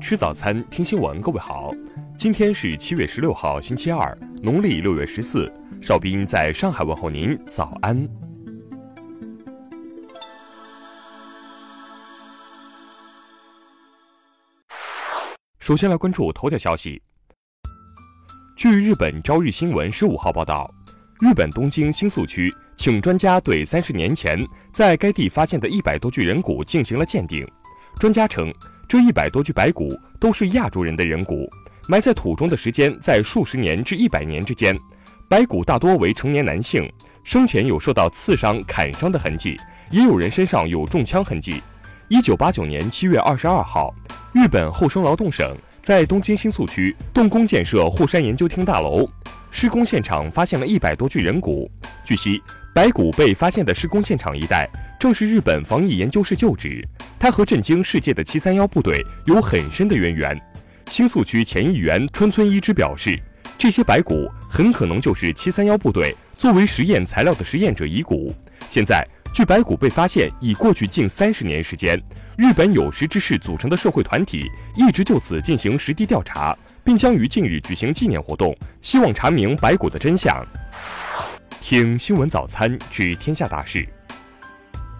吃早餐，听新闻。各位好，今天是七月十六号，星期二，农历六月十四。邵斌在上海问候您，早安。首先来关注头条消息。据日本朝日新闻十五号报道，日本东京新宿区请专家对三十年前在该地发现的一百多具人骨进行了鉴定。专家称。这一百多具白骨都是亚洲人的人骨，埋在土中的时间在数十年至一百年之间。白骨大多为成年男性，生前有受到刺伤、砍伤的痕迹，也有人身上有中枪痕迹。一九八九年七月二十二号，日本厚生劳动省在东京新宿区动工建设护山研究厅大楼，施工现场发现了一百多具人骨。据悉，白骨被发现的施工现场一带。正是日本防疫研究室旧址，它和震惊世界的七三幺部队有很深的渊源。新宿区前议员春村一之表示，这些白骨很可能就是七三幺部队作为实验材料的实验者遗骨。现在，距白骨被发现已过去近三十年时间，日本有识之士组成的社会团体一直就此进行实地调查，并将于近日举行纪念活动，希望查明白骨的真相。听新闻早餐知天下大事。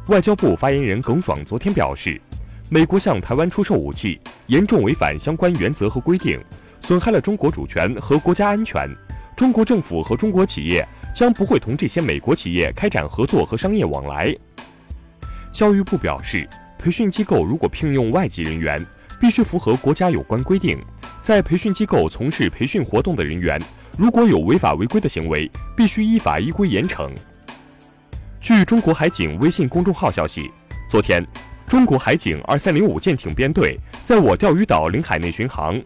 外交部发言人耿爽昨天表示，美国向台湾出售武器，严重违反相关原则和规定，损害了中国主权和国家安全。中国政府和中国企业将不会同这些美国企业开展合作和商业往来。教育部表示，培训机构如果聘用外籍人员，必须符合国家有关规定。在培训机构从事培训活动的人员，如果有违法违规的行为，必须依法依规严惩。据中国海警微信公众号消息，昨天，中国海警二三零五舰艇编队在我钓鱼岛领海内巡航。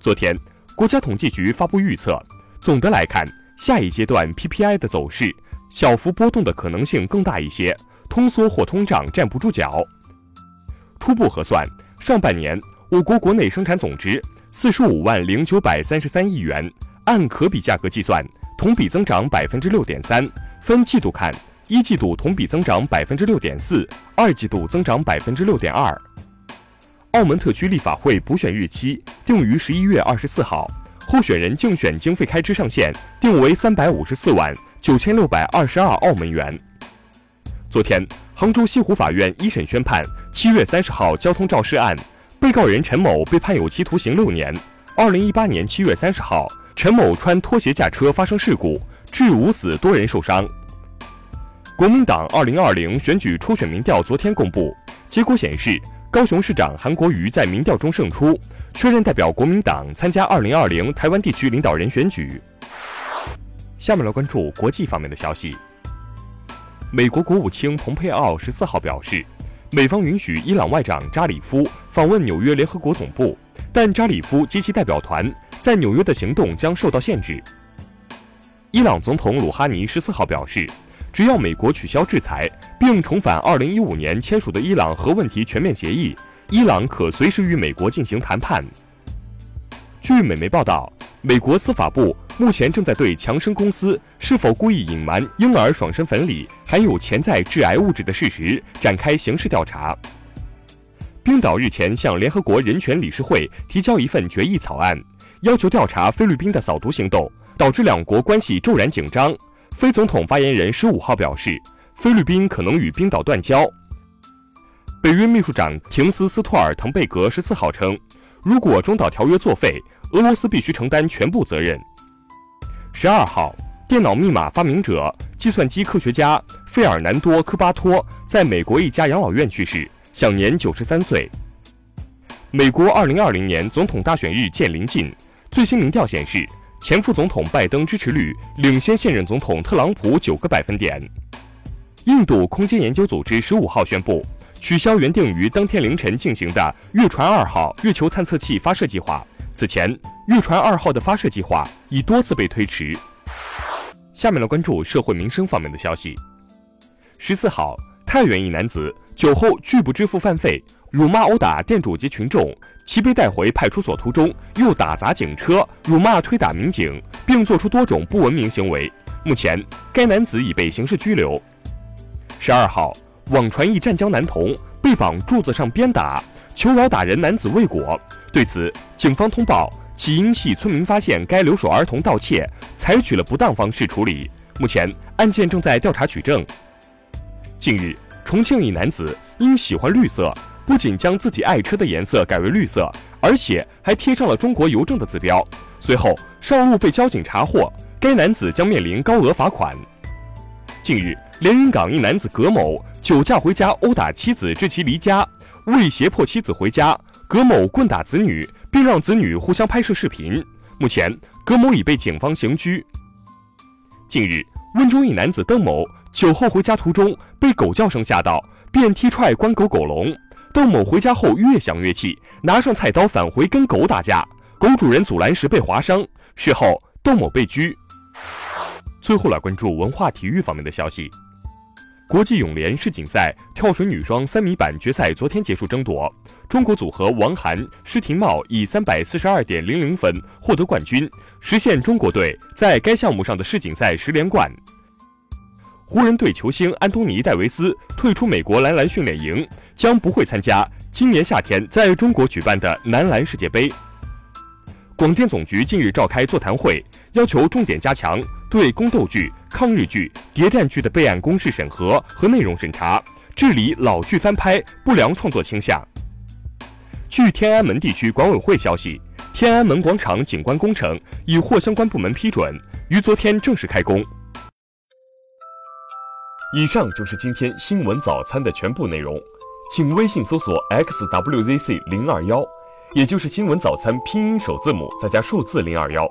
昨天，国家统计局发布预测，总的来看，下一阶段 PPI 的走势小幅波动的可能性更大一些，通缩或通胀站不住脚。初步核算，上半年我国国内生产总值四十五万零九百三十三亿元，按可比价格计算，同比增长百分之六点三。分季度看，一季度同比增长百分之六点四，二季度增长百分之六点二。澳门特区立法会补选日期定于十一月二十四号，候选人竞选经费开支上限定为三百五十四万九千六百二十二澳门元。昨天，杭州西湖法院一审宣判七月三十号交通肇事案，被告人陈某被判有期徒刑六年。二零一八年七月三十号，陈某穿拖鞋驾车发生事故。致五死，多人受伤。国民党二零二零选举初选民调昨天公布，结果显示，高雄市长韩国瑜在民调中胜出，确认代表国民党参加二零二零台湾地区领导人选举。下面来关注国际方面的消息。美国国务卿蓬佩奥十四号表示，美方允许伊朗外长扎里夫访问纽约联合国总部，但扎里夫及其代表团在纽约的行动将受到限制。伊朗总统鲁哈尼十四号表示，只要美国取消制裁，并重返二零一五年签署的伊朗核问题全面协议，伊朗可随时与美国进行谈判。据美媒报道，美国司法部目前正在对强生公司是否故意隐瞒婴儿爽身粉里含有潜在致癌物质的事实展开刑事调查。冰岛日前向联合国人权理事会提交一份决议草案，要求调查菲律宾的扫毒行动。导致两国关系骤然紧张。非总统发言人十五号表示，菲律宾可能与冰岛断交。北约秘书长廷斯斯托尔滕贝格十四号称，如果中导条约作废，俄罗斯必须承担全部责任。十二号，电脑密码发明者、计算机科学家费尔南多科巴托在美国一家养老院去世，享年九十三岁。美国二零二零年总统大选日渐临近，最新民调显示。前副总统拜登支持率领先现任总统特朗普九个百分点。印度空间研究组织十五号宣布取消原定于当天凌晨进行的月船二号月球探测器发射计划。此前，月船二号的发射计划已多次被推迟。下面来关注社会民生方面的消息。十四号，太原一男子酒后拒不支付饭费，辱骂殴打店主及群众。其被带回派出所途中，又打砸警车、辱骂、推打民警，并做出多种不文明行为。目前，该男子已被刑事拘留。十二号，网传一湛江男童被绑柱子上鞭打，求饶打人男子未果。对此，警方通报，起因系村民发现该留守儿童盗窃，采取了不当方式处理。目前案件正在调查取证。近日，重庆一男子因喜欢绿色，不仅将自己爱车的颜色改为绿色，而且还贴上了中国邮政的字标。随后上路被交警查获，该男子将面临高额罚款。近日，连云港一男子葛某酒驾回家殴打妻子，致其离家，为胁迫妻子回家，葛某棍打子女，并让子女互相拍摄视频。目前，葛某已被警方刑拘。近日，温州一男子邓某酒后回家途中被狗叫声吓到，便踢踹关狗狗笼。邓某回家后越想越气，拿上菜刀返回跟狗打架，狗主人阻拦时被划伤。事后，邓某被拘。最后来关注文化体育方面的消息。国际泳联世锦赛跳水女双三米板决赛昨天结束争夺，中国组合王涵、施廷懋以三百四十二点零零分获得冠军，实现中国队在该项目上的世锦赛十连冠。湖人队球星安东尼·戴维斯退出美国男篮训练营，将不会参加今年夏天在中国举办的男篮世界杯。广电总局近日召开座谈会，要求重点加强。对宫斗剧、抗日剧、谍战剧的备案公示审核和内容审查，治理老剧翻拍不良创作倾向。据天安门地区管委会消息，天安门广场景观工程已获相关部门批准，于昨天正式开工。以上就是今天新闻早餐的全部内容，请微信搜索 xwzc 零二幺，也就是新闻早餐拼音首字母再加数字零二幺。